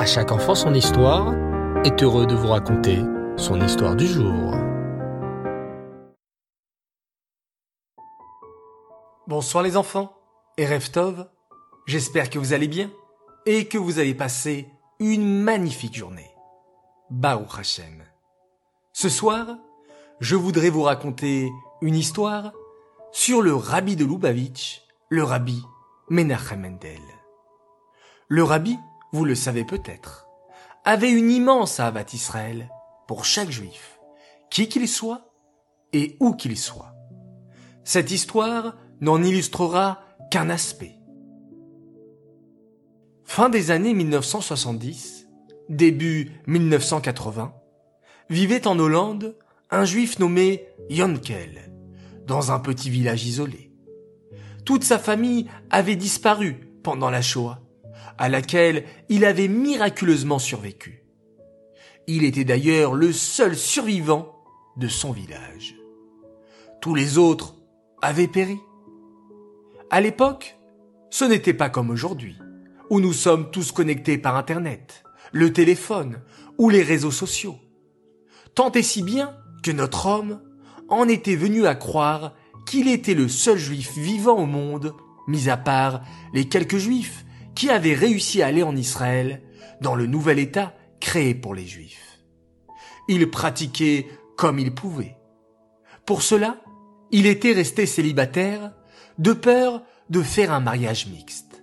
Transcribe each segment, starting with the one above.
À chaque enfant son histoire est heureux de vous raconter son histoire du jour. Bonsoir les enfants et Reftov, j'espère que vous allez bien et que vous allez passer une magnifique journée. Baruch Hashem. Ce soir, je voudrais vous raconter une histoire sur le rabbi de Lubavitch, le rabbi Menachem Mendel. Le rabbi, vous le savez peut-être, avait une immense avat Israël pour chaque juif, qui qu'il soit et où qu'il soit. Cette histoire n'en illustrera qu'un aspect. Fin des années 1970, début 1980, vivait en Hollande un juif nommé Yonkel, dans un petit village isolé. Toute sa famille avait disparu pendant la Shoah à laquelle il avait miraculeusement survécu. Il était d'ailleurs le seul survivant de son village. Tous les autres avaient péri. À l'époque, ce n'était pas comme aujourd'hui, où nous sommes tous connectés par Internet, le téléphone ou les réseaux sociaux. Tant et si bien que notre homme en était venu à croire qu'il était le seul juif vivant au monde, mis à part les quelques juifs qui avait réussi à aller en Israël, dans le nouvel État créé pour les Juifs. Il pratiquait comme il pouvait. Pour cela, il était resté célibataire, de peur de faire un mariage mixte.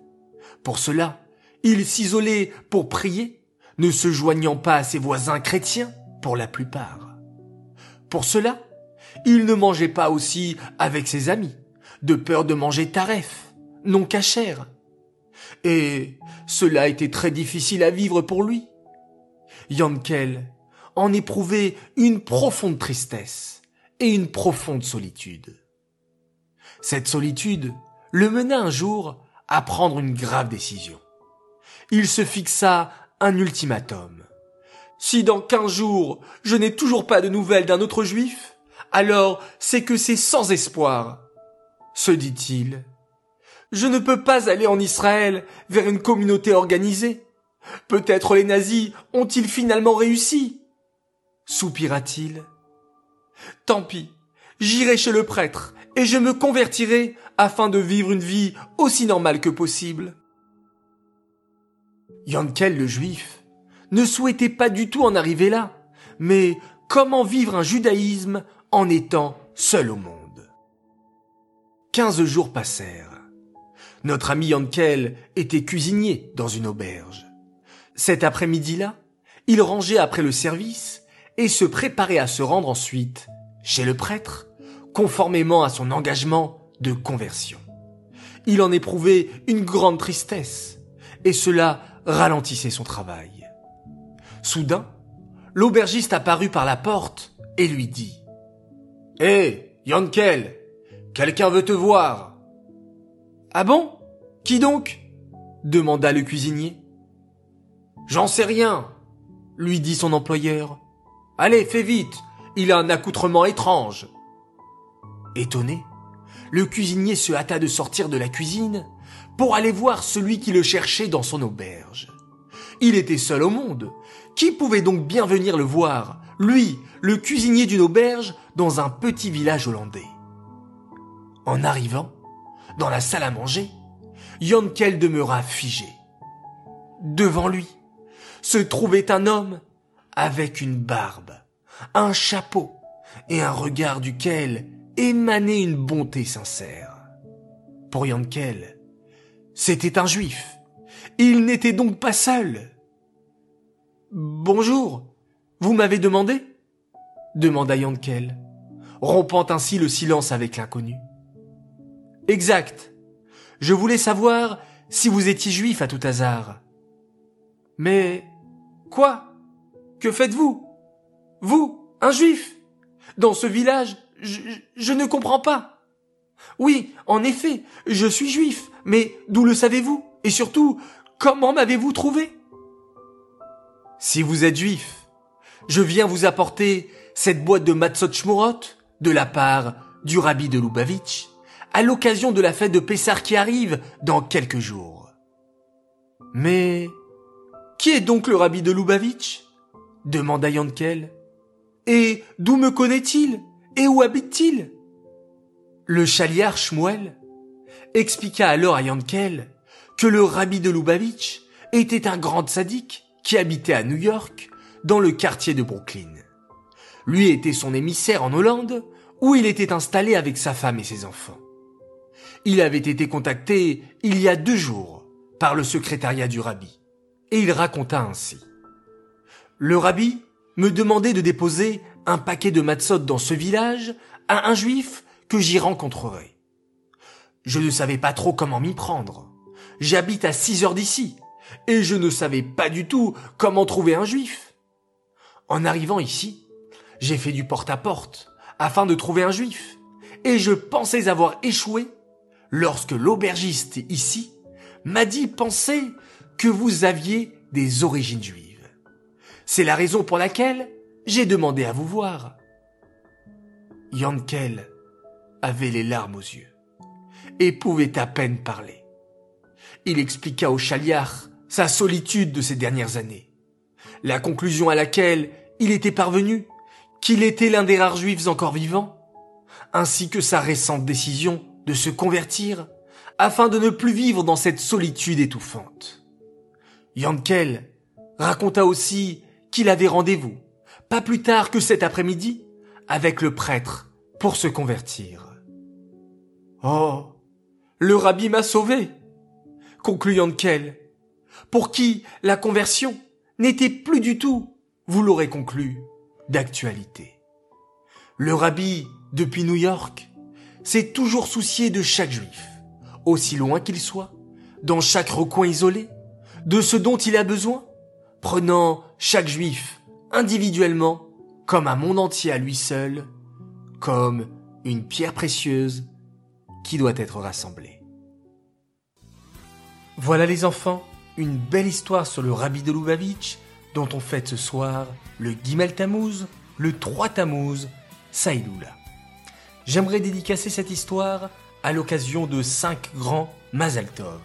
Pour cela, il s'isolait pour prier, ne se joignant pas à ses voisins chrétiens pour la plupart. Pour cela, il ne mangeait pas aussi avec ses amis, de peur de manger taref, non cachère, et cela était très difficile à vivre pour lui. Yankel en éprouvait une profonde tristesse et une profonde solitude. Cette solitude le mena un jour à prendre une grave décision. Il se fixa un ultimatum. Si dans quinze jours je n'ai toujours pas de nouvelles d'un autre juif, alors c'est que c'est sans espoir, se dit-il je ne peux pas aller en Israël vers une communauté organisée. Peut-être les nazis ont-ils finalement réussi soupira-t-il. Tant pis, j'irai chez le prêtre et je me convertirai afin de vivre une vie aussi normale que possible. Yankel le juif ne souhaitait pas du tout en arriver là, mais comment vivre un judaïsme en étant seul au monde? Quinze jours passèrent. Notre ami Yankel était cuisinier dans une auberge. Cet après-midi-là, il rangeait après le service et se préparait à se rendre ensuite chez le prêtre, conformément à son engagement de conversion. Il en éprouvait une grande tristesse, et cela ralentissait son travail. Soudain, l'aubergiste apparut par la porte et lui dit Hé, Yankel, quelqu'un veut te voir. Ah bon? Qui donc? demanda le cuisinier. J'en sais rien, lui dit son employeur. Allez, fais vite, il a un accoutrement étrange. Étonné, le cuisinier se hâta de sortir de la cuisine pour aller voir celui qui le cherchait dans son auberge. Il était seul au monde. Qui pouvait donc bien venir le voir, lui, le cuisinier d'une auberge, dans un petit village hollandais En arrivant, dans la salle à manger, Yonkel demeura figé. Devant lui se trouvait un homme avec une barbe, un chapeau et un regard duquel émanait une bonté sincère. Pour Yonkel, c'était un juif. Il n'était donc pas seul. Bonjour, vous m'avez demandé? demanda Yonkel, rompant ainsi le silence avec l'inconnu. Exact. Je voulais savoir si vous étiez juif à tout hasard. Mais quoi? Que faites-vous? Vous, un juif? Dans ce village, je, ne comprends pas. Oui, en effet, je suis juif, mais d'où le savez-vous? Et surtout, comment m'avez-vous trouvé? Si vous êtes juif, je viens vous apporter cette boîte de matzot shmurot de la part du rabbi de Lubavitch à l'occasion de la fête de Pessar qui arrive dans quelques jours. Mais Qui est donc le rabbi de Lubavitch? demanda Yankel. Et d'où me connaît-il? Et où habite-t-il? Le chaliar Shmuel expliqua alors à Yankel que le rabbi de Lubavitch était un grand sadique qui habitait à New York, dans le quartier de Brooklyn. Lui était son émissaire en Hollande, où il était installé avec sa femme et ses enfants. Il avait été contacté il y a deux jours par le secrétariat du rabbi, et il raconta ainsi. Le rabbi me demandait de déposer un paquet de matzot dans ce village à un juif que j'y rencontrerai. Je ne savais pas trop comment m'y prendre. J'habite à six heures d'ici, et je ne savais pas du tout comment trouver un juif. En arrivant ici, j'ai fait du porte-à-porte afin de trouver un juif, et je pensais avoir échoué lorsque l'aubergiste ici m'a dit penser que vous aviez des origines juives. C'est la raison pour laquelle j'ai demandé à vous voir. Yankel avait les larmes aux yeux et pouvait à peine parler. Il expliqua au chaliard sa solitude de ces dernières années, la conclusion à laquelle il était parvenu qu'il était l'un des rares juifs encore vivants, ainsi que sa récente décision de se convertir afin de ne plus vivre dans cette solitude étouffante. Yankel raconta aussi qu'il avait rendez-vous, pas plus tard que cet après-midi, avec le prêtre pour se convertir. Oh, le rabbi m'a sauvé, conclut Yankel, pour qui la conversion n'était plus du tout, vous l'aurez conclu, d'actualité. Le rabbi, depuis New York, s'est toujours soucié de chaque juif, aussi loin qu'il soit, dans chaque recoin isolé, de ce dont il a besoin, prenant chaque juif individuellement comme un monde entier à lui seul, comme une pierre précieuse qui doit être rassemblée. Voilà les enfants, une belle histoire sur le rabbi de Lubavitch dont on fête ce soir le Gimel Tammuz, le 3 Tammuz, Saïloula. J'aimerais dédicacer cette histoire à l'occasion de cinq grands Mazal Tov.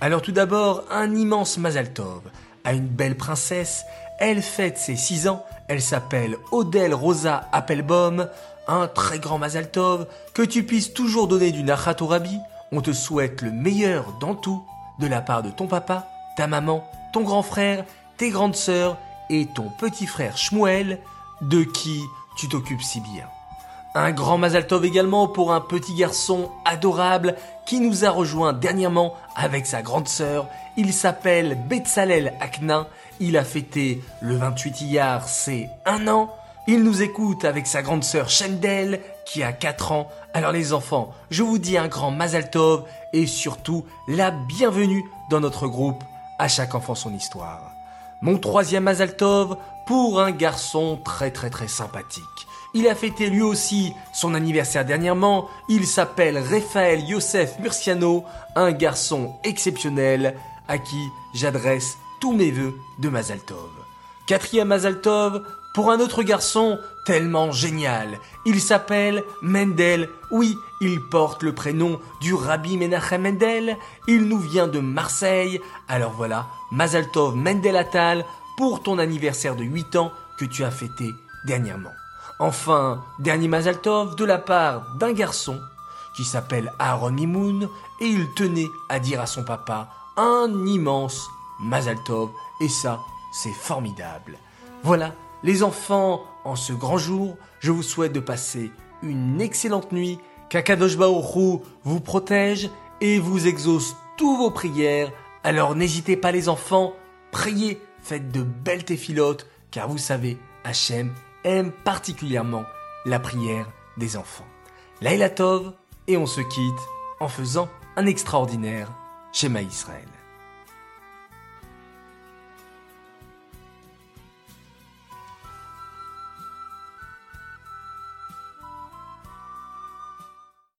Alors tout d'abord, un immense Mazal Tov à une belle princesse. Elle fête ses 6 ans. Elle s'appelle Odelle Rosa Appelbaum. Un très grand Mazal Tov. Que tu puisses toujours donner du Nachat au Rabbi. On te souhaite le meilleur dans tout de la part de ton papa, ta maman, ton grand frère, tes grandes sœurs et ton petit frère Shmuel, de qui tu t'occupes si bien. Un grand Mazaltov également pour un petit garçon adorable qui nous a rejoint dernièrement avec sa grande sœur. Il s'appelle Betsalel Akna. Il a fêté le 28 Iyar, c'est un an. Il nous écoute avec sa grande sœur Shendel qui a 4 ans. Alors les enfants, je vous dis un grand Mazaltov et surtout la bienvenue dans notre groupe À chaque enfant son histoire. Mon troisième Mazaltov pour un garçon très très très sympathique. Il a fêté lui aussi son anniversaire dernièrement. Il s'appelle Raphaël Yosef Murciano, un garçon exceptionnel à qui j'adresse tous mes vœux de Mazaltov. Quatrième Mazaltov pour un autre garçon tellement génial. Il s'appelle Mendel. Oui, il porte le prénom du Rabbi Menachem Mendel. Il nous vient de Marseille. Alors voilà, Mazaltov Mendel Atal pour ton anniversaire de 8 ans que tu as fêté dernièrement. Enfin, dernier Mazaltov de la part d'un garçon qui s'appelle Aaron Mimoun et il tenait à dire à son papa un immense Mazaltov et ça, c'est formidable. Voilà, les enfants, en ce grand jour, je vous souhaite de passer une excellente nuit, qu'Akadosh Baoru vous protège et vous exauce tous vos prières. Alors n'hésitez pas les enfants, priez, faites de belles téphilotes, car vous savez, Hachem aime particulièrement la prière des enfants. Laïla Tov, et on se quitte en faisant un extraordinaire schéma Israël.